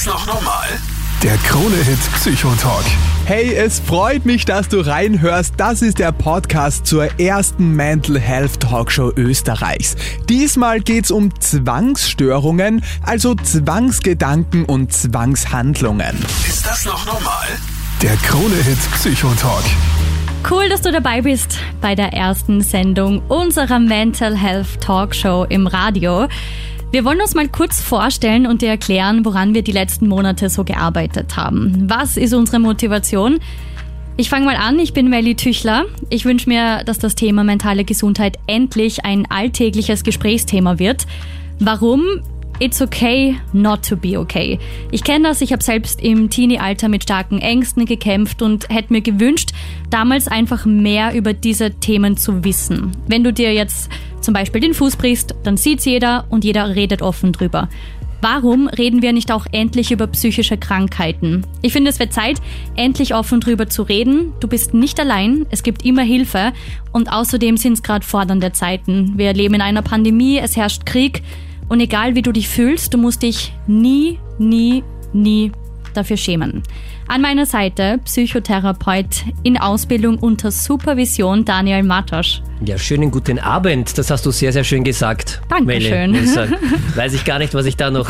das noch normal? Der Krone-Hit Psychotalk. Hey, es freut mich, dass du reinhörst. Das ist der Podcast zur ersten Mental Health Talkshow Österreichs. Diesmal geht's um Zwangsstörungen, also Zwangsgedanken und Zwangshandlungen. Ist das noch normal? Der Krone-Hit Psychotalk. Cool, dass du dabei bist bei der ersten Sendung unserer Mental Health Talkshow im Radio. Wir wollen uns mal kurz vorstellen und dir erklären, woran wir die letzten Monate so gearbeitet haben. Was ist unsere Motivation? Ich fange mal an, ich bin Melly Tüchler. Ich wünsche mir, dass das Thema mentale Gesundheit endlich ein alltägliches Gesprächsthema wird. Warum? It's okay not to be okay. Ich kenne das, ich habe selbst im Teenie-Alter mit starken Ängsten gekämpft und hätte mir gewünscht, damals einfach mehr über diese Themen zu wissen. Wenn du dir jetzt zum Beispiel den Fuß brichst, dann sieht's jeder und jeder redet offen drüber. Warum reden wir nicht auch endlich über psychische Krankheiten? Ich finde, es wird Zeit, endlich offen drüber zu reden. Du bist nicht allein, es gibt immer Hilfe und außerdem sind es gerade fordernde Zeiten. Wir leben in einer Pandemie, es herrscht Krieg und egal wie du dich fühlst, du musst dich nie, nie, nie dafür schämen. An meiner Seite Psychotherapeut in Ausbildung unter Supervision Daniel Matosch. Ja, schönen guten Abend. Das hast du sehr, sehr schön gesagt. Dankeschön. Melle, Weiß ich gar nicht, was ich da noch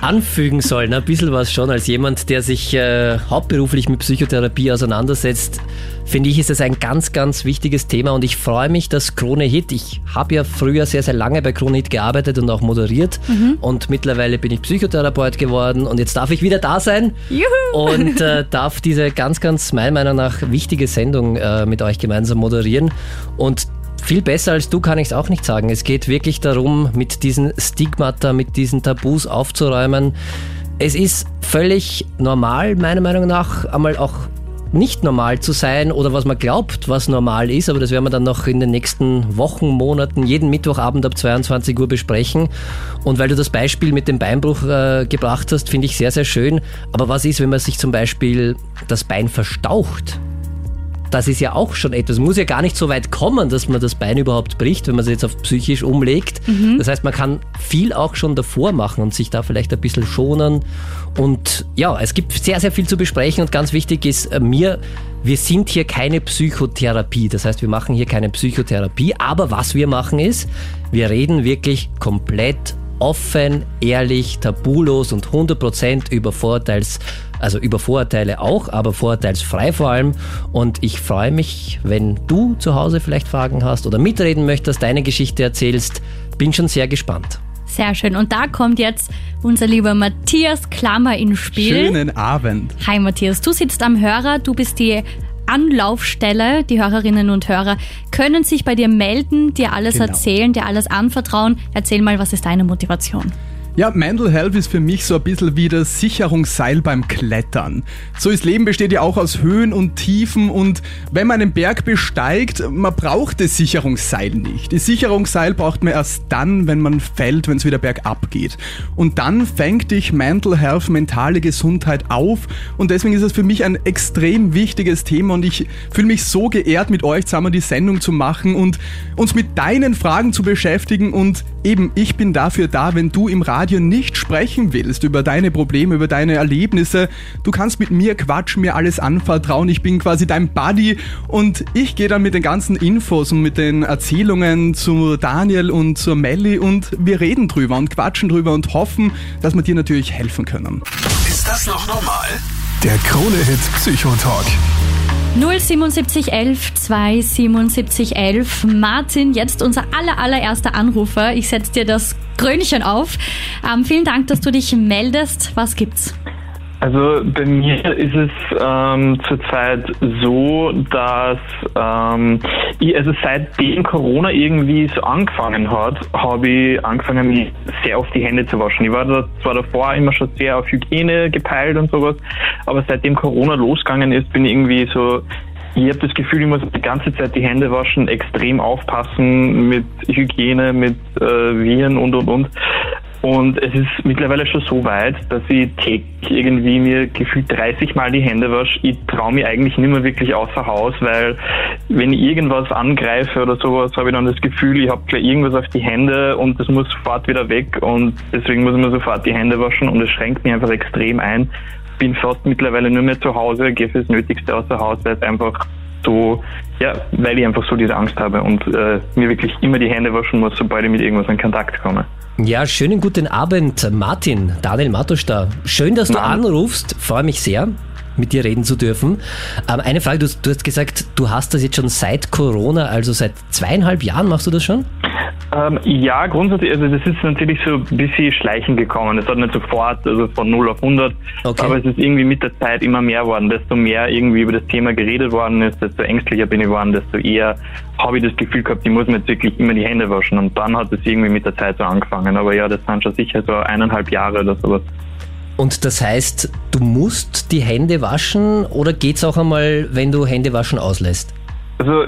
anfügen soll. Ein bisschen was schon. Als jemand, der sich äh, hauptberuflich mit Psychotherapie auseinandersetzt, finde ich, ist das ein ganz, ganz wichtiges Thema und ich freue mich, dass Krone Hit, ich habe ja früher sehr, sehr lange bei Krone Hit gearbeitet und auch moderiert mhm. und mittlerweile bin ich Psychotherapeut geworden und jetzt darf ich wieder da sein Juhu. und äh, darf diese ganz, ganz meiner Meinung nach wichtige Sendung äh, mit euch gemeinsam moderieren und viel besser als du kann ich es auch nicht sagen. Es geht wirklich darum, mit diesen Stigmata, mit diesen Tabus aufzuräumen. Es ist völlig normal, meiner Meinung nach, einmal auch nicht normal zu sein oder was man glaubt, was normal ist, aber das werden wir dann noch in den nächsten Wochen, Monaten, jeden Mittwochabend ab 22 Uhr besprechen. Und weil du das Beispiel mit dem Beinbruch äh, gebracht hast, finde ich sehr, sehr schön. Aber was ist, wenn man sich zum Beispiel das Bein verstaucht? Das ist ja auch schon etwas. Muss ja gar nicht so weit kommen, dass man das Bein überhaupt bricht, wenn man es jetzt auf psychisch umlegt. Mhm. Das heißt, man kann viel auch schon davor machen und sich da vielleicht ein bisschen schonen. Und ja, es gibt sehr, sehr viel zu besprechen und ganz wichtig ist äh, mir, wir sind hier keine Psychotherapie. Das heißt, wir machen hier keine Psychotherapie. Aber was wir machen ist, wir reden wirklich komplett offen, ehrlich, tabulos und 100% über Vorteils, also über Vorurteile auch, aber vorurteilsfrei vor allem. Und ich freue mich, wenn du zu Hause vielleicht Fragen hast oder mitreden möchtest, deine Geschichte erzählst. Bin schon sehr gespannt. Sehr schön. Und da kommt jetzt unser lieber Matthias Klammer ins Spiel. Schönen Abend. Hi Matthias, du sitzt am Hörer, du bist die Anlaufstelle. Die Hörerinnen und Hörer können sich bei dir melden, dir alles genau. erzählen, dir alles anvertrauen. Erzähl mal, was ist deine Motivation? Ja, Mental Health ist für mich so ein bisschen wie das Sicherungsseil beim Klettern. So ist Leben besteht ja auch aus Höhen und Tiefen und wenn man einen Berg besteigt, man braucht das Sicherungsseil nicht. Das Sicherungsseil braucht man erst dann, wenn man fällt, wenn es wieder bergab geht. Und dann fängt dich Mental Health, mentale Gesundheit auf und deswegen ist es für mich ein extrem wichtiges Thema und ich fühle mich so geehrt, mit euch zusammen die Sendung zu machen und uns mit deinen Fragen zu beschäftigen und eben ich bin dafür da, wenn du im Radio Radio nicht sprechen willst über deine Probleme, über deine Erlebnisse, du kannst mit mir quatschen, mir alles anvertrauen. Ich bin quasi dein Buddy und ich gehe dann mit den ganzen Infos und mit den Erzählungen zu Daniel und zur Melli und wir reden drüber und quatschen drüber und hoffen, dass wir dir natürlich helfen können. Ist das noch normal? Der Krone-Hit Psychotalk. 07711 27711. Martin, jetzt unser aller, allererster Anrufer. Ich setze dir das Krönchen auf. Ähm, vielen Dank, dass du dich meldest. Was gibt's? Also bei mir ist es ähm, zurzeit so, dass ähm, ich, also seitdem Corona irgendwie so angefangen hat, habe ich angefangen, mich sehr auf die Hände zu waschen. Ich war da, zwar davor immer schon sehr auf Hygiene gepeilt und sowas, aber seitdem Corona losgegangen ist, bin ich irgendwie so ich habe das Gefühl, ich muss die ganze Zeit die Hände waschen, extrem aufpassen mit Hygiene, mit äh, Viren und und und. Und es ist mittlerweile schon so weit, dass ich täglich irgendwie mir gefühlt 30 Mal die Hände wasche. Ich traue mich eigentlich nicht mehr wirklich außer Haus, weil wenn ich irgendwas angreife oder sowas, habe ich dann das Gefühl, ich habe gleich irgendwas auf die Hände und das muss sofort wieder weg und deswegen muss ich mir sofort die Hände waschen und es schränkt mich einfach extrem ein. Bin fast mittlerweile nur mehr zu Hause, gehe fürs Nötigste außer Haus, weil es einfach so, ja, weil ich einfach so diese Angst habe und äh, mir wirklich immer die Hände waschen muss, sobald ich mit irgendwas in Kontakt komme. Ja, schönen guten Abend, Martin, Daniel Matusch da. Schön, dass du Abend. anrufst. Freue mich sehr, mit dir reden zu dürfen. Ähm, eine Frage, du, du hast gesagt, du hast das jetzt schon seit Corona, also seit zweieinhalb Jahren machst du das schon? Ähm, ja, grundsätzlich, also das ist natürlich so ein bisschen schleichend gekommen. Es hat nicht sofort, also von 0 auf 100, Okay. aber es ist irgendwie mit der Zeit immer mehr worden. Desto mehr irgendwie über das Thema geredet worden ist, desto ängstlicher bin ich geworden, desto eher habe ich das Gefühl gehabt, ich muss mir jetzt wirklich immer die Hände waschen. Und dann hat es irgendwie mit der Zeit so angefangen. Aber ja, das sind schon sicher so eineinhalb Jahre oder sowas. Und das heißt, du musst die Hände waschen oder geht's auch einmal, wenn du Hände waschen auslässt? Also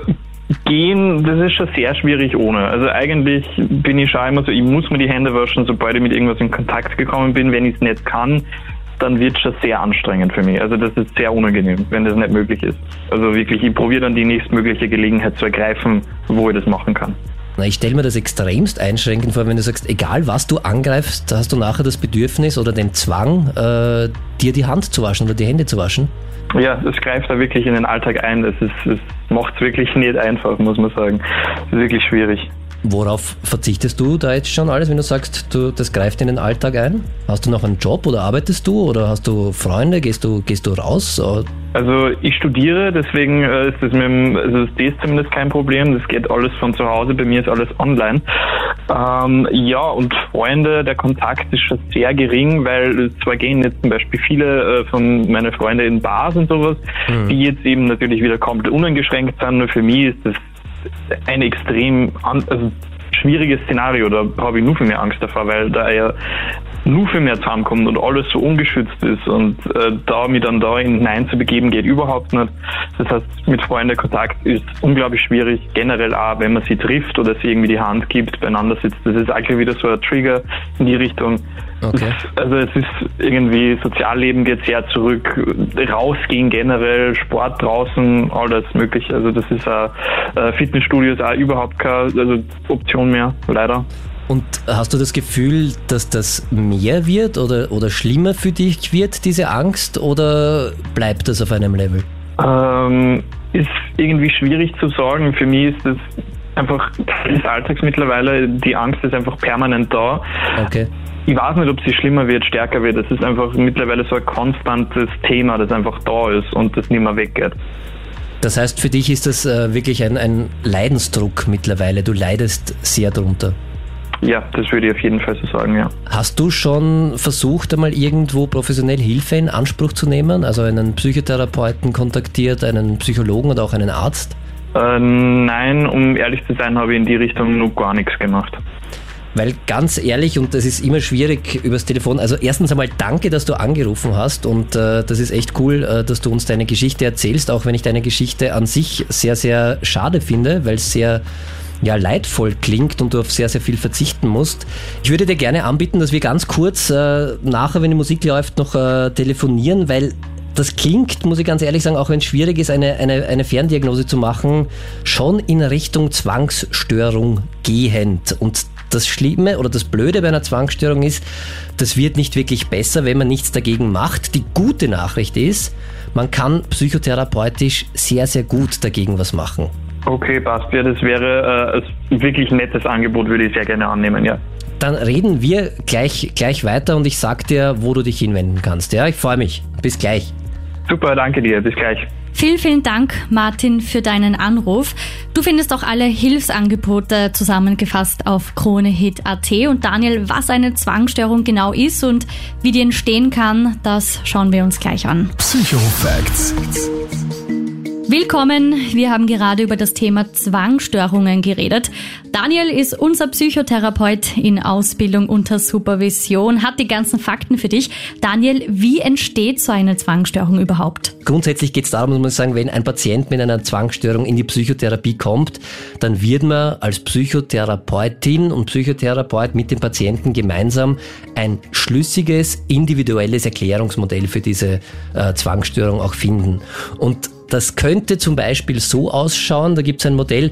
gehen, das ist schon sehr schwierig ohne. Also eigentlich bin ich schon immer so, ich muss mir die Hände waschen, sobald ich mit irgendwas in Kontakt gekommen bin. Wenn ich es nicht kann, dann wird es schon sehr anstrengend für mich. Also das ist sehr unangenehm, wenn das nicht möglich ist. Also wirklich, ich probiere dann die nächstmögliche Gelegenheit zu ergreifen, wo ich das machen kann. Ich stelle mir das extremst einschränkend vor, wenn du sagst, egal was du angreifst, hast du nachher das Bedürfnis oder den Zwang, äh, dir die Hand zu waschen oder die Hände zu waschen. Ja, das greift da wirklich in den Alltag ein. Das macht es wirklich nicht einfach, muss man sagen. Das ist wirklich schwierig. Worauf verzichtest du da jetzt schon alles, wenn du sagst, du, das greift in den Alltag ein? Hast du noch einen Job oder arbeitest du oder hast du Freunde? Gehst du, gehst du raus? Also ich studiere, deswegen äh, ist das mit dem, also das ist zumindest kein Problem. Das geht alles von zu Hause. Bei mir ist alles online. Ähm, ja, und Freunde, der Kontakt ist schon sehr gering, weil zwar gehen jetzt zum Beispiel viele äh, von meinen Freunden in Bars und sowas, die jetzt eben natürlich wieder komplett uneingeschränkt sind. Nur für mich ist das ein extrem an, also schwieriges Szenario. Da habe ich nur viel mehr Angst davor, weil da ja nur viel mehr zusammenkommt und alles so ungeschützt ist und äh, da mich dann da in Nein zu begeben geht überhaupt nicht. Das heißt, mit Freunden Kontakt ist unglaublich schwierig, generell auch, wenn man sie trifft oder sie irgendwie die Hand gibt, beieinander sitzt. Das ist eigentlich wieder so ein Trigger in die Richtung. Okay. Also es ist irgendwie, Sozialleben geht sehr zurück, rausgehen generell, Sport draußen, alles mögliche. Also das ist auch, äh, Fitnessstudios auch überhaupt keine also Option mehr, leider. Und hast du das Gefühl, dass das mehr wird oder, oder schlimmer für dich wird, diese Angst, oder bleibt das auf einem Level? Ähm, ist irgendwie schwierig zu sagen. Für mich ist das einfach Teil des Alltags mittlerweile. Die Angst ist einfach permanent da. Okay. Ich weiß nicht, ob sie schlimmer wird, stärker wird. Es ist einfach mittlerweile so ein konstantes Thema, das einfach da ist und das nicht mehr weggeht. Das heißt, für dich ist das äh, wirklich ein, ein Leidensdruck mittlerweile. Du leidest sehr drunter. Ja, das würde ich auf jeden Fall so sagen, ja. Hast du schon versucht, einmal irgendwo professionell Hilfe in Anspruch zu nehmen? Also einen Psychotherapeuten kontaktiert, einen Psychologen oder auch einen Arzt? Äh, nein, um ehrlich zu sein, habe ich in die Richtung noch gar nichts gemacht. Weil ganz ehrlich, und das ist immer schwierig übers Telefon, also erstens einmal danke, dass du angerufen hast und äh, das ist echt cool, äh, dass du uns deine Geschichte erzählst, auch wenn ich deine Geschichte an sich sehr, sehr schade finde, weil es sehr ja, leidvoll klingt und du auf sehr, sehr viel verzichten musst. Ich würde dir gerne anbieten, dass wir ganz kurz äh, nachher, wenn die Musik läuft, noch äh, telefonieren, weil das klingt, muss ich ganz ehrlich sagen, auch wenn es schwierig ist, eine, eine, eine Ferndiagnose zu machen, schon in Richtung Zwangsstörung gehend. Und das Schlimme oder das Blöde bei einer Zwangsstörung ist, das wird nicht wirklich besser, wenn man nichts dagegen macht. Die gute Nachricht ist, man kann psychotherapeutisch sehr, sehr gut dagegen was machen. Okay, passt. Ja, das wäre äh, ein wirklich nettes Angebot, würde ich sehr gerne annehmen, ja. Dann reden wir gleich, gleich weiter und ich sag dir, wo du dich hinwenden kannst. Ja, ich freue mich. Bis gleich. Super, danke dir. Bis gleich. Vielen, vielen Dank, Martin, für deinen Anruf. Du findest auch alle Hilfsangebote zusammengefasst auf KroneHit.at. Und Daniel, was eine Zwangsstörung genau ist und wie die entstehen kann, das schauen wir uns gleich an. Psychofacts. Willkommen. Wir haben gerade über das Thema Zwangsstörungen geredet. Daniel ist unser Psychotherapeut in Ausbildung unter Supervision, hat die ganzen Fakten für dich. Daniel, wie entsteht so eine Zwangsstörung überhaupt? Grundsätzlich geht es darum, muss man sagen, wenn ein Patient mit einer Zwangsstörung in die Psychotherapie kommt, dann wird man als Psychotherapeutin und Psychotherapeut mit dem Patienten gemeinsam ein schlüssiges, individuelles Erklärungsmodell für diese äh, Zwangsstörung auch finden. Und das könnte zum Beispiel so ausschauen, da gibt es ein Modell,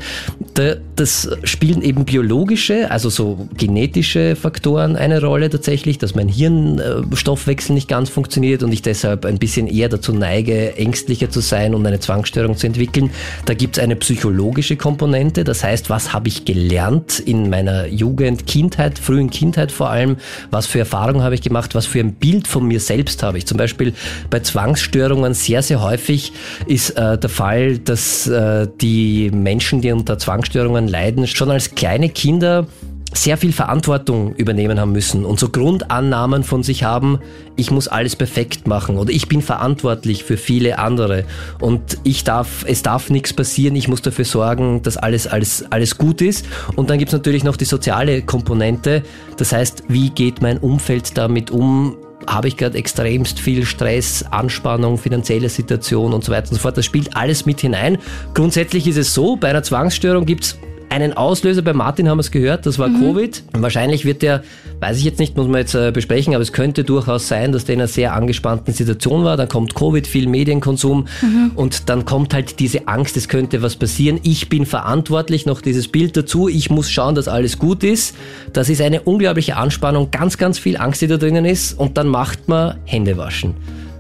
da, das spielen eben biologische, also so genetische Faktoren eine Rolle tatsächlich, dass mein Hirnstoffwechsel nicht ganz funktioniert und ich deshalb ein bisschen eher dazu neige, ängstlicher zu sein und eine Zwangsstörung zu entwickeln. Da gibt es eine psychologische Komponente, das heißt, was habe ich gelernt in meiner Jugend, Kindheit, frühen Kindheit vor allem, was für Erfahrungen habe ich gemacht, was für ein Bild von mir selbst habe ich. Zum Beispiel bei Zwangsstörungen sehr, sehr häufig ist äh, der Fall, dass äh, die Menschen, die unter Zwangsstörungen leiden, schon als kleine Kinder sehr viel Verantwortung übernehmen haben müssen und so Grundannahmen von sich haben, ich muss alles perfekt machen oder ich bin verantwortlich für viele andere und ich darf, es darf nichts passieren, ich muss dafür sorgen, dass alles, alles, alles gut ist. Und dann gibt es natürlich noch die soziale Komponente, das heißt, wie geht mein Umfeld damit um? Habe ich gerade extremst viel Stress, Anspannung, finanzielle Situation und so weiter und so fort. Das spielt alles mit hinein. Grundsätzlich ist es so, bei einer Zwangsstörung gibt es einen Auslöser. Bei Martin haben wir es gehört, das war mhm. Covid. Wahrscheinlich wird der, weiß ich jetzt nicht, muss man jetzt äh, besprechen, aber es könnte durchaus sein, dass der in einer sehr angespannten Situation war. Dann kommt Covid, viel Medienkonsum mhm. und dann kommt halt diese Angst, es könnte was passieren. Ich bin verantwortlich, noch dieses Bild dazu. Ich muss schauen, dass alles gut ist. Das ist eine unglaubliche Anspannung, ganz, ganz viel Angst, die da drinnen ist. Und dann macht man Händewaschen.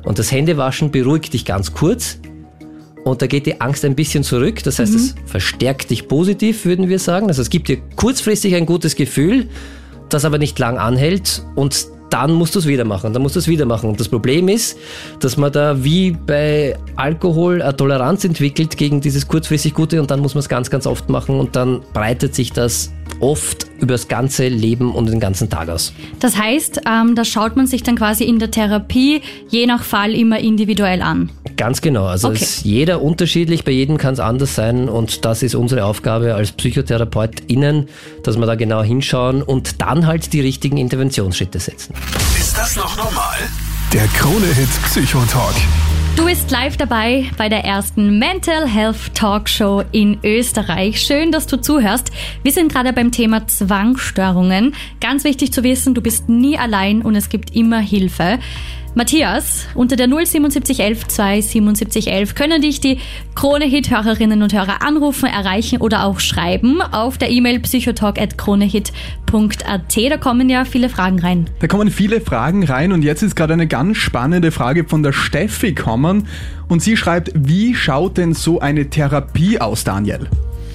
Und das Händewaschen beruhigt dich ganz kurz und da geht die Angst ein bisschen zurück. Das heißt, mhm. es verstärkt dich positiv, würden wir sagen. Also es gibt dir kurzfristig ein gutes Gefühl, das aber nicht lang anhält und dann musst du es wieder machen, dann musst du es wieder machen. Und das Problem ist, dass man da wie bei Alkohol eine Toleranz entwickelt gegen dieses kurzfristig Gute und dann muss man es ganz, ganz oft machen und dann breitet sich das oft über das ganze Leben und den ganzen Tag aus. Das heißt, ähm, das schaut man sich dann quasi in der Therapie je nach Fall immer individuell an. Ganz genau. Also okay. ist jeder unterschiedlich, bei jedem kann es anders sein und das ist unsere Aufgabe als PsychotherapeutInnen, dass wir da genau hinschauen und dann halt die richtigen Interventionsschritte setzen. Ist das noch normal? Der Krone-Hit Psychotalk. Du bist live dabei bei der ersten Mental Health Talkshow in Österreich. Schön, dass du zuhörst. Wir sind gerade beim Thema Zwangsstörungen. Ganz wichtig zu wissen, du bist nie allein und es gibt immer Hilfe. Matthias, unter der 07711 27711 können dich die Krone-Hit-Hörerinnen und Hörer anrufen, erreichen oder auch schreiben auf der E-Mail psychotalk.kronehit.at. Da kommen ja viele Fragen rein. Da kommen viele Fragen rein und jetzt ist gerade eine ganz spannende Frage von der Steffi kommen und sie schreibt, wie schaut denn so eine Therapie aus, Daniel?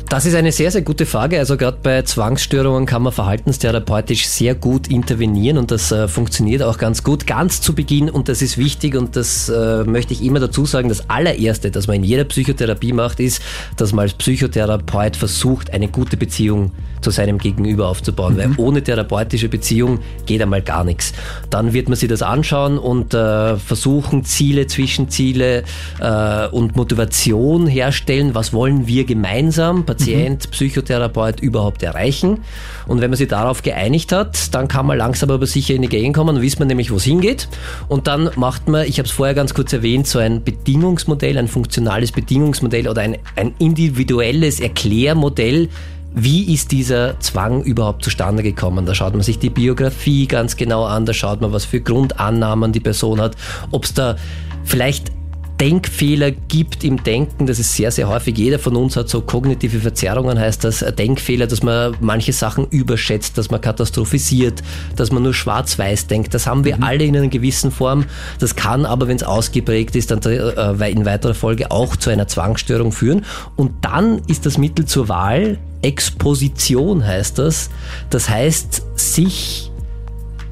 Das ist eine sehr, sehr gute Frage. Also gerade bei Zwangsstörungen kann man verhaltenstherapeutisch sehr gut intervenieren und das äh, funktioniert auch ganz gut. Ganz zu Beginn, und das ist wichtig und das äh, möchte ich immer dazu sagen, das allererste, das man in jeder Psychotherapie macht, ist, dass man als Psychotherapeut versucht, eine gute Beziehung zu seinem Gegenüber aufzubauen, mhm. weil ohne therapeutische Beziehung geht einmal gar nichts. Dann wird man sich das anschauen und äh, versuchen, Ziele, Zwischenziele äh, und Motivation herstellen. Was wollen wir gemeinsam? Patient, mhm. Psychotherapeut überhaupt erreichen. Und wenn man sich darauf geeinigt hat, dann kann man langsam aber sicher in die Gegend kommen, dann wissen man nämlich, wo es hingeht. Und dann macht man, ich habe es vorher ganz kurz erwähnt, so ein Bedingungsmodell, ein funktionales Bedingungsmodell oder ein, ein individuelles Erklärmodell, wie ist dieser Zwang überhaupt zustande gekommen? Da schaut man sich die Biografie ganz genau an, da schaut man, was für Grundannahmen die Person hat, ob es da vielleicht Denkfehler gibt im Denken, das ist sehr, sehr häufig. Jeder von uns hat so kognitive Verzerrungen, heißt das Denkfehler, dass man manche Sachen überschätzt, dass man katastrophisiert, dass man nur schwarz-weiß denkt. Das haben wir mhm. alle in einer gewissen Form. Das kann aber, wenn es ausgeprägt ist, dann äh, in weiterer Folge auch zu einer Zwangsstörung führen. Und dann ist das Mittel zur Wahl Exposition, heißt das. Das heißt, sich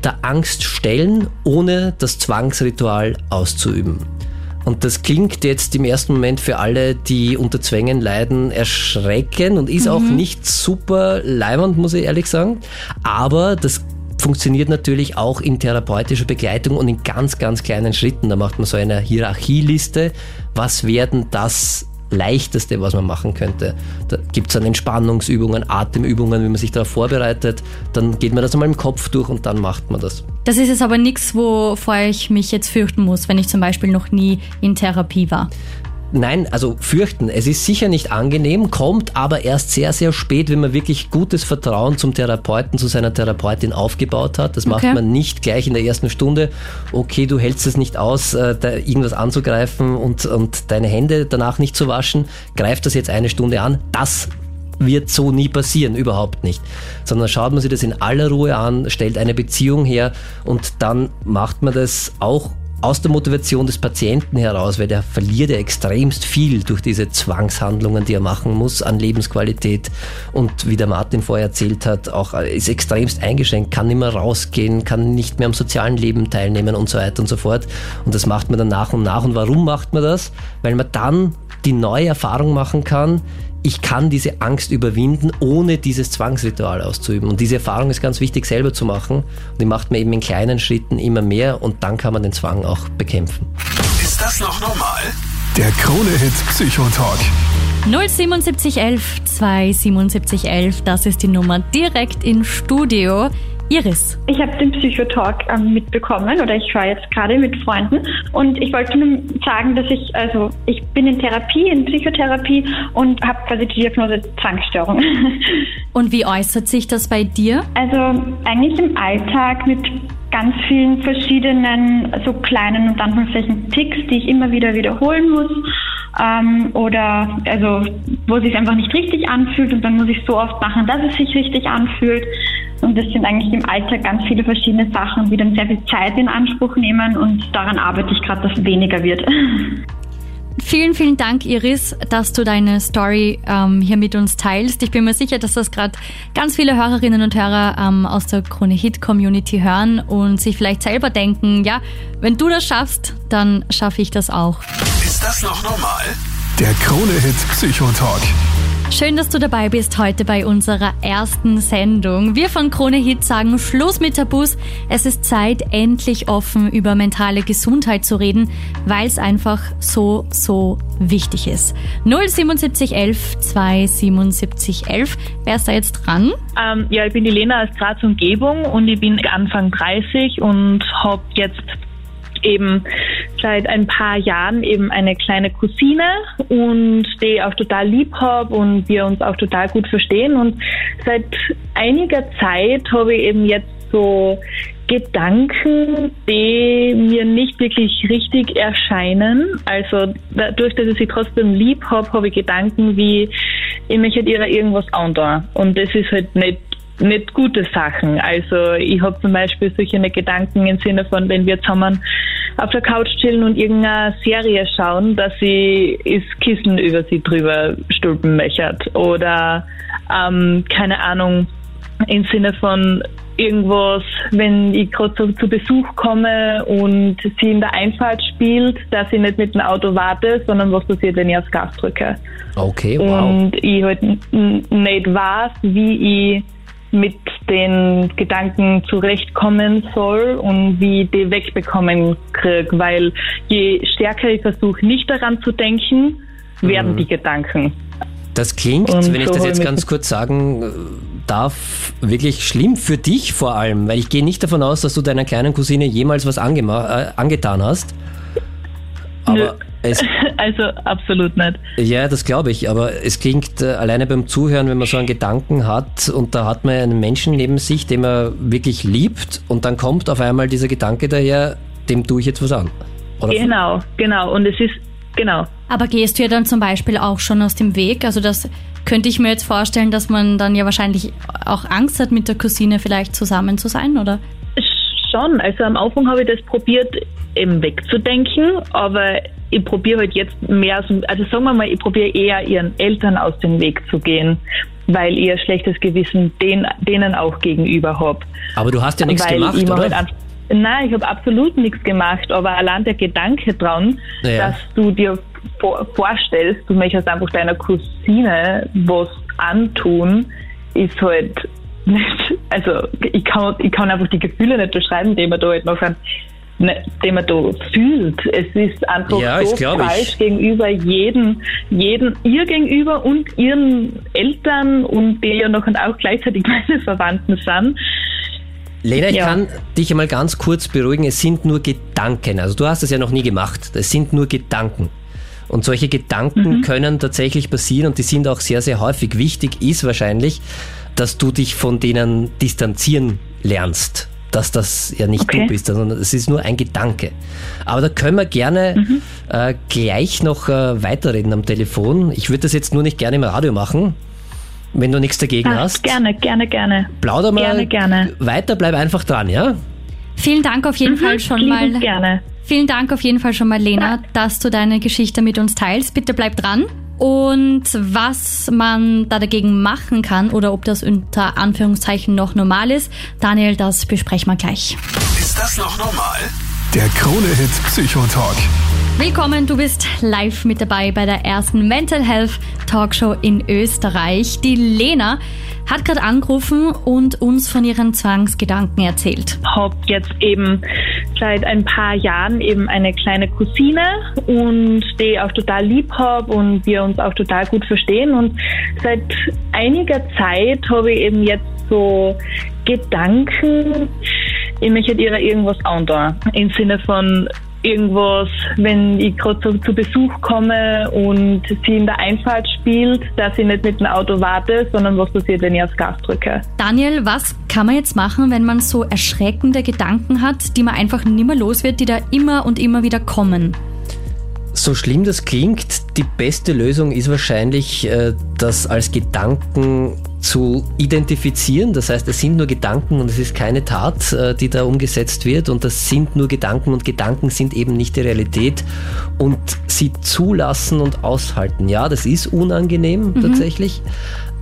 der Angst stellen, ohne das Zwangsritual auszuüben. Und das klingt jetzt im ersten Moment für alle, die unter Zwängen leiden, erschreckend und ist mhm. auch nicht super leimend, muss ich ehrlich sagen. Aber das funktioniert natürlich auch in therapeutischer Begleitung und in ganz, ganz kleinen Schritten. Da macht man so eine Hierarchieliste. Was werden das Leichteste, was man machen könnte. Da gibt es dann Entspannungsübungen, Atemübungen, wie man sich darauf vorbereitet. Dann geht man das einmal im Kopf durch und dann macht man das. Das ist jetzt aber nichts, wovor ich mich jetzt fürchten muss, wenn ich zum Beispiel noch nie in Therapie war. Nein, also fürchten. Es ist sicher nicht angenehm, kommt aber erst sehr, sehr spät, wenn man wirklich gutes Vertrauen zum Therapeuten, zu seiner Therapeutin aufgebaut hat. Das macht Okay. man nicht gleich in der ersten Stunde. Okay, du hältst es nicht aus, äh, da irgendwas anzugreifen und, und deine Hände danach nicht zu waschen. Greif das jetzt eine Stunde an. Das wird so nie passieren, überhaupt nicht. Sondern schaut man sich das in aller Ruhe an, stellt eine Beziehung her und dann macht man das auch aus der Motivation des Patienten heraus, weil der verliert ja extremst viel durch diese Zwangshandlungen, die er machen muss an Lebensqualität und wie der Martin vorher erzählt hat, auch äh, ist extremst eingeschränkt, kann nicht mehr rausgehen, kann nicht mehr am sozialen Leben teilnehmen und so weiter und so fort. Und das macht man dann nach und nach. Und warum macht man das? Weil man dann die neue Erfahrung machen kann, ich kann diese Angst überwinden, ohne dieses Zwangsritual auszuüben. Und diese Erfahrung ist ganz wichtig selber zu machen. Und die macht man eben in kleinen Schritten immer mehr und dann kann man den Zwang auch bekämpfen. Ist das noch normal? Der Krone-Hit Psychotalk. 07711 27711, das ist die Nummer direkt ins Studio. Iris. Ich habe den Psychotalk ähm, mitbekommen oder ich war jetzt gerade mit Freunden und ich wollte nur sagen, dass ich, also ich bin in Therapie, in Psychotherapie und habe quasi die Diagnose Zwangsstörung. Und wie äußert sich das bei dir? Also eigentlich im Alltag mit ganz vielen verschiedenen so kleinen und Anführungszeichen Ticks, die ich immer wieder wiederholen muss. Ähm, oder also wo es sich einfach nicht richtig anfühlt und dann muss ich so oft machen, dass es sich richtig anfühlt. Und das sind eigentlich im Alltag ganz viele verschiedene Sachen, die dann sehr viel Zeit in Anspruch nehmen und daran arbeite ich gerade, dass es weniger wird. Vielen, vielen Dank, Iris, dass du deine Story ähm, hier mit uns teilst. Ich bin mir sicher, dass das gerade ganz viele Hörerinnen und Hörer ähm, aus der Krone Hit Community hören und sich vielleicht selber denken, ja, wenn du das schaffst, dann schaffe ich das auch. Ist das noch normal? Der Krone-Hit Psychotalk. Schön, dass du dabei bist heute bei unserer ersten Sendung. Wir von Krone Hit sagen Schluss mit Tabus. Es ist Zeit, endlich offen über mentale Gesundheit zu reden, weil es einfach so, so wichtig ist. 07711 27711. Wer ist da jetzt dran? Ähm, ja, ich bin die Lena aus Graz Umgebung und ich bin Anfang 30 und habe jetzt eben seit ein paar Jahren eben eine kleine Cousine und die auch total lieb habe und wir uns auch total gut verstehen und seit einiger Zeit habe ich eben jetzt so Gedanken, die mir nicht wirklich richtig erscheinen. Also dadurch, dass ich sie trotzdem lieb habe, habe ich Gedanken wie, ich möchte ihr irgendwas antun. Und das ist halt nicht nicht gute Sachen. Also ich habe zum Beispiel solche Gedanken im Sinne von, wenn wir zusammen auf der Couch chillen und irgendeine Serie schauen, dass sie das Kissen über sie drüber stülpen möchte. Oder ähm, keine Ahnung, im Sinne von irgendwas, wenn ich gerade so zu Besuch komme und sie in der Einfahrt spielt, dass ich nicht mit dem Auto warte, sondern was passiert, wenn ich aufs Gas drücke. Okay, wow. Und ich halt nicht weiß, wie ich mit den Gedanken zurechtkommen soll und wie ich die wegbekommen krieg, weil je stärker ich versuche, nicht daran zu denken, werden die Gedanken. Das klingt, Und wenn ich das jetzt ganz kurz sagen äh, darf, wirklich schlimm für dich vor allem, weil ich gehe nicht davon aus, dass du deiner kleinen Cousine jemals was äh, angetan hast. Aber es, Also absolut nicht. ja, das glaube ich, aber es klingt äh, alleine beim Zuhören, wenn man so einen Gedanken hat und da hat man einen Menschen neben sich, den man wirklich liebt und dann kommt auf einmal dieser Gedanke daher, dem tue ich jetzt was an. Oder Genau, genau. Und es ist, genau. Aber gehst du ja dann zum Beispiel auch schon aus dem Weg? Also das könnte ich mir jetzt vorstellen, dass man dann ja wahrscheinlich auch Angst hat, mit der Cousine vielleicht zusammen zu sein, oder? Schon, also am Anfang habe ich das probiert, eben wegzudenken, aber ich probiere halt jetzt mehr, also sagen wir mal, ich probiere eher ihren Eltern aus dem Weg zu gehen, weil ich ein schlechtes Gewissen den, denen auch gegenüber habe. Aber du hast ja nichts weil gemacht, oder? Halt Nein, ich habe absolut nichts gemacht, aber allein der Gedanke dran, Ja. dass du dir vor, vorstellst, du möchtest einfach deiner Cousine was antun, ist halt nicht, also ich kann, ich kann einfach die Gefühle nicht beschreiben, die mir da halt noch ne, den man da fühlt. Es ist einfach Ja, so glaub ich. falsch gegenüber jedem, jedem, ihr gegenüber und ihren Eltern und die ja noch und auch gleichzeitig meine Verwandten sind. Lena, ich Ja. kann dich einmal ganz kurz beruhigen. Es sind nur Gedanken. Also du hast es ja noch nie gemacht. Es sind nur Gedanken. Und solche Gedanken können tatsächlich passieren und die sind auch sehr, sehr häufig. Wichtig ist wahrscheinlich, dass du dich von denen distanzieren lernst. Dass das ja nicht Okay. du bist, sondern es ist nur ein Gedanke. Aber da können wir gerne äh, gleich noch äh, weiterreden am Telefon. Ich würde das jetzt nur nicht gerne im Radio machen, wenn du nichts dagegen Ah, hast. gerne, gerne, gerne. Plauder mal Gerne, gerne. weiter, bleib einfach dran, ja? Vielen Dank auf jeden Fall schon mal. gerne. Vielen Dank auf jeden Fall schon mal, Lena, dass du deine Geschichte mit uns teilst. Bitte bleib dran. Und was man da dagegen machen kann oder ob das unter Anführungszeichen noch normal ist, Daniel, das besprechen wir gleich. Ist das noch normal? Der Krone-Hit Psychotalk. Willkommen, du bist live mit dabei bei der ersten Mental Health Talkshow in Österreich. Die Lena hat gerade angerufen und uns von ihren Zwangsgedanken erzählt. habe jetzt eben seit ein paar Jahren eben eine kleine Cousine und die ich auch total lieb habe und wir uns auch total gut verstehen. Und seit einiger Zeit habe ich eben jetzt so Gedanken, ich möchte ihr irgendwas antun. Im Sinne von irgendwas, wenn ich gerade so zu Besuch komme und sie in der Einfahrt spielt, dass sie nicht mit dem Auto warte, sondern was passiert, wenn ich aufs Gas drücke. Daniel, was kann man jetzt machen, wenn man so erschreckende Gedanken hat, die man einfach nimmer los wird, die da immer und immer wieder kommen? So schlimm das klingt, die beste Lösung ist wahrscheinlich, äh, das als Gedanken zu identifizieren. Das heißt, es sind nur Gedanken und es ist keine Tat, äh, die da umgesetzt wird. Und das sind nur Gedanken und Gedanken sind eben nicht die Realität. Und sie zulassen und aushalten. Ja, das ist unangenehm tatsächlich.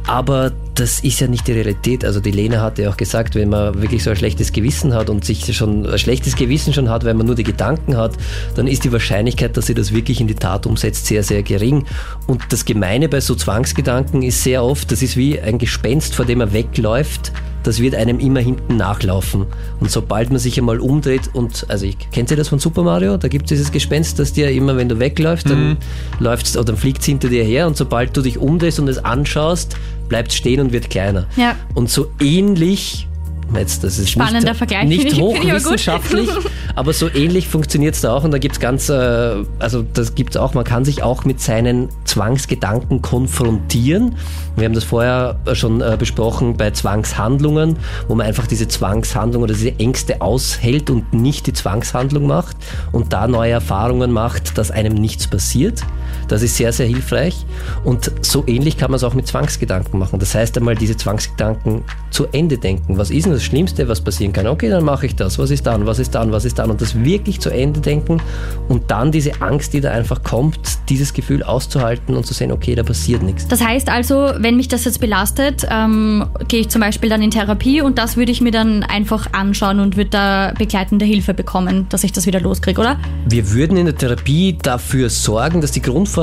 Aber das ist ja nicht die Realität. Also die Lena hat ja auch gesagt, wenn man wirklich so ein schlechtes Gewissen hat und sich schon ein schlechtes Gewissen schon hat, weil man nur die Gedanken hat, dann ist die Wahrscheinlichkeit, dass sie das wirklich in die Tat umsetzt, sehr, sehr gering. Und das Gemeine bei so Zwangsgedanken ist sehr oft, das ist wie ein Gespenst, vor dem er wegläuft. Das wird einem immer hinten nachlaufen. Und sobald man sich einmal umdreht und, also ich, kennt ihr das von Super Mario? Da gibt es dieses Gespenst, das dir immer, wenn du wegläufst, dann läuft's oder dann fliegt hinter dir her und sobald du dich umdrehst und es anschaust, bleibt stehen und wird kleiner. Ja. Und so ähnlich, jetzt, das ist Spannender nicht, Vergleich, nicht ich- hochwissenschaftlich, aber so ähnlich funktioniert es da auch und da gibt es ganz, äh, also das gibt es auch, man kann sich auch mit seinen Zwangsgedanken konfrontieren. Wir haben das vorher schon äh, besprochen bei Zwangshandlungen, wo man einfach diese Zwangshandlung oder diese Ängste aushält und nicht die Zwangshandlung macht und da neue Erfahrungen macht, dass einem nichts passiert. Das ist sehr, sehr hilfreich. Und so ähnlich kann man es auch mit Zwangsgedanken machen. Das heißt einmal diese Zwangsgedanken zu Ende denken. Was ist denn das Schlimmste, was passieren kann? Okay, dann mache ich das. Was ist dann? Was ist dann? Was ist dann? Und das wirklich zu Ende denken und dann diese Angst, die da einfach kommt, dieses Gefühl auszuhalten und zu sehen, okay, da passiert nichts. Das heißt also, wenn mich das jetzt belastet, ähm, gehe ich zum Beispiel dann in Therapie und das würde ich mir dann einfach anschauen und würde da begleitende Hilfe bekommen, dass ich das wieder loskriege, oder? Wir würden in der Therapie dafür sorgen, dass die Grundvoraussetzungen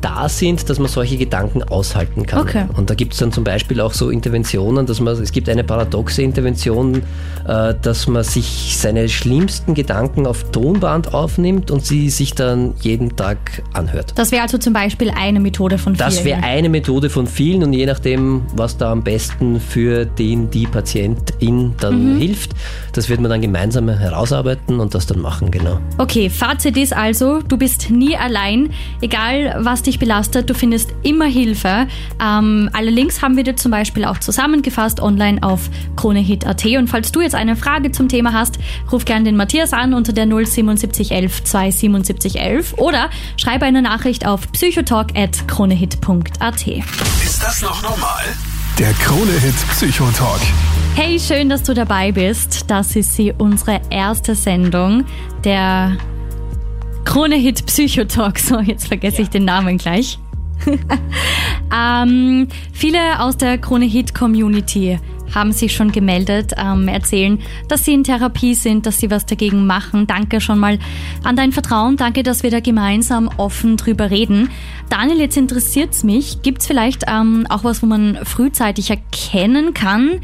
da sind, dass man solche Gedanken aushalten kann. Okay. Und da gibt es dann zum Beispiel auch so Interventionen, dass man, es gibt eine paradoxe Intervention, äh, dass man sich seine schlimmsten Gedanken auf Tonband aufnimmt und sie sich dann jeden Tag anhört. Das wäre also zum Beispiel eine Methode von vielen. Das wäre eine Methode von vielen und je nachdem, was da am besten für den, die Patientin dann hilft, das wird man dann gemeinsam herausarbeiten und das dann machen, genau. Okay, Fazit ist also, du bist nie allein, egal was dich belastet, du findest immer Hilfe. Ähm, alle Links haben wir dir zum Beispiel auch zusammengefasst online auf kronehit.at und falls du jetzt eine Frage zum Thema hast, ruf gern den Matthias an unter der 07711 27711 oder schreibe eine Nachricht auf psychotalk.kronehit.at. Ist das noch normal? Der Krone-Hit Psychotalk. Hey, schön, dass du dabei bist. Das ist sie, unsere erste Sendung, der Krone-Hit Psychotalk. So, jetzt vergesse ich den Namen gleich. ähm, viele aus der Krone-Hit-Community haben sich schon gemeldet, ähm, erzählen, dass sie in Therapie sind, dass sie was dagegen machen. Danke schon mal an dein Vertrauen. Danke, dass wir da gemeinsam offen drüber reden. Daniel, jetzt interessiert's mich. Gibt's vielleicht ähm, auch was, wo man frühzeitig erkennen kann,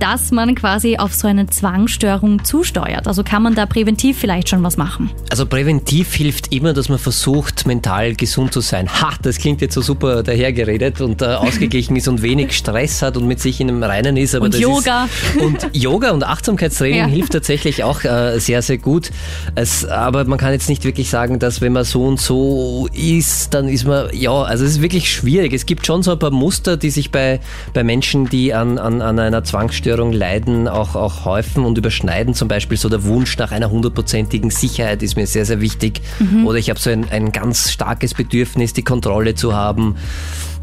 dass man quasi auf so eine Zwangsstörung zusteuert? Also kann man da präventiv vielleicht schon was machen? Also präventiv hilft immer, dass man versucht, mental gesund zu sein. Ha, das klingt jetzt so super dahergeredet und äh, ausgeglichen ist und wenig Stress hat und mit sich in einem Reinen ist. Aber und Yoga. Ist, und Yoga und Achtsamkeitstraining ja. hilft tatsächlich auch äh, sehr, sehr gut. Es, aber man kann jetzt nicht wirklich sagen, dass wenn man so und so ist, dann ist man, ja, also es ist wirklich schwierig. Es gibt schon so ein paar Muster, die sich bei, bei Menschen, die an, an, an einer Zwangsstörung leiden, auch, auch häufen und überschneiden. Zum Beispiel so der Wunsch nach einer hundertprozentigen Sicherheit ist mir sehr, sehr wichtig. Mhm. Oder ich habe so ein, ein ganz starkes Bedürfnis, die Kontrolle zu haben.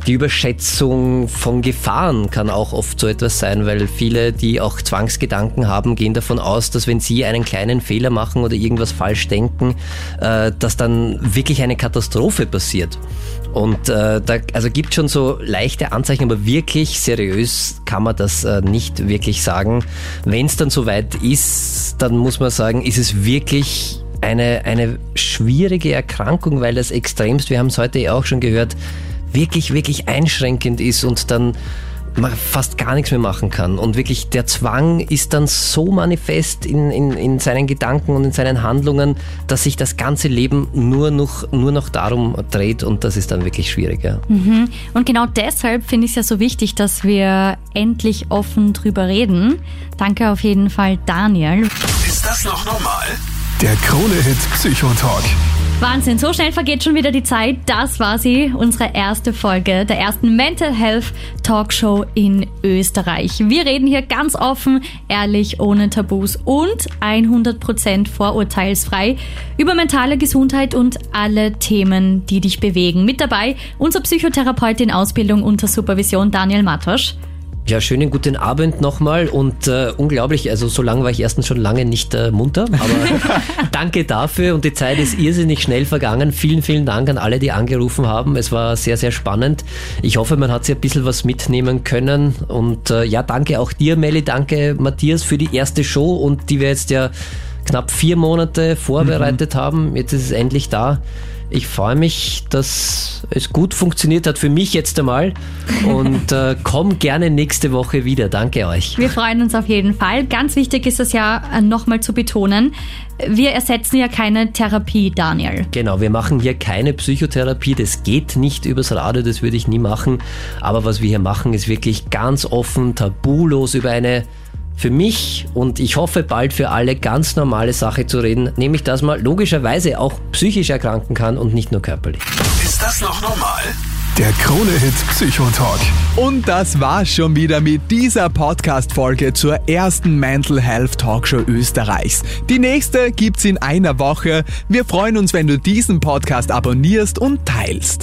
Die Überschätzung von Gefahren kann auch oft so etwas sein, weil viele, die auch Zwangsgedanken haben, gehen davon aus, dass wenn sie einen kleinen Fehler machen oder irgendwas falsch denken, äh, dass dann wirklich eine Katastrophe passiert. Und äh, da also gibt schon so leichte Anzeichen, aber wirklich seriös kann man das äh, nicht wirklich sagen. Wenn es dann soweit ist, dann muss man sagen, ist es wirklich eine, eine schwierige Erkrankung, weil das extremst, wir haben es heute ja auch schon gehört, wirklich, wirklich einschränkend ist und dann man fast gar nichts mehr machen kann. Und wirklich der Zwang ist dann so manifest in, in, in seinen Gedanken und in seinen Handlungen, dass sich das ganze Leben nur noch, nur noch darum dreht und das ist dann wirklich schwieriger. Mhm. Und genau deshalb finde ich es ja so wichtig, dass wir endlich offen drüber reden. Danke auf jeden Fall, Daniel. Ist das noch normal? Der Krone-Hit Psychotalk. Wahnsinn, so schnell vergeht schon wieder die Zeit. Das war sie, unsere erste Folge der ersten Mental Health Talkshow in Österreich. Wir reden hier ganz offen, ehrlich, ohne Tabus und 100% vorurteilsfrei über mentale Gesundheit und alle Themen, die dich bewegen. Mit dabei unser Psychotherapeut in Ausbildung unter Supervision Daniel Matosch. Ja, schönen guten Abend nochmal und äh, unglaublich, also so lange war ich erstens schon lange nicht äh, munter, aber danke dafür und die Zeit ist irrsinnig schnell vergangen. Vielen, vielen Dank an alle, die angerufen haben. Es war sehr, sehr spannend. Ich hoffe, man hat sich ein bisschen was mitnehmen können und äh, ja, danke auch dir, Melli, danke Matthias für die erste Show und die wir jetzt ja knapp vier Monate vorbereitet mhm. haben. Jetzt ist es endlich da. Ich freue mich, dass es gut funktioniert hat für mich jetzt einmal und äh, komm gerne nächste Woche wieder. Danke euch. Wir freuen uns auf jeden Fall. Ganz wichtig ist es ja äh, nochmal zu betonen, wir ersetzen ja keine Therapie, Daniel. Genau, wir machen hier keine Psychotherapie. Das geht nicht übers Radio, das würde ich nie machen. Aber was wir hier machen, ist wirklich ganz offen, tabulos über eine für mich und ich hoffe bald für alle ganz normale Sache zu reden, nämlich dass man logischerweise auch psychisch erkranken kann und nicht nur körperlich. Ist das noch normal? Der Krone-Hit Psychotalk. Und das war's schon wieder mit dieser Podcast-Folge zur ersten Mental Health Talkshow Österreichs. Die nächste gibt's in einer Woche. Wir freuen uns, wenn du diesen Podcast abonnierst und teilst.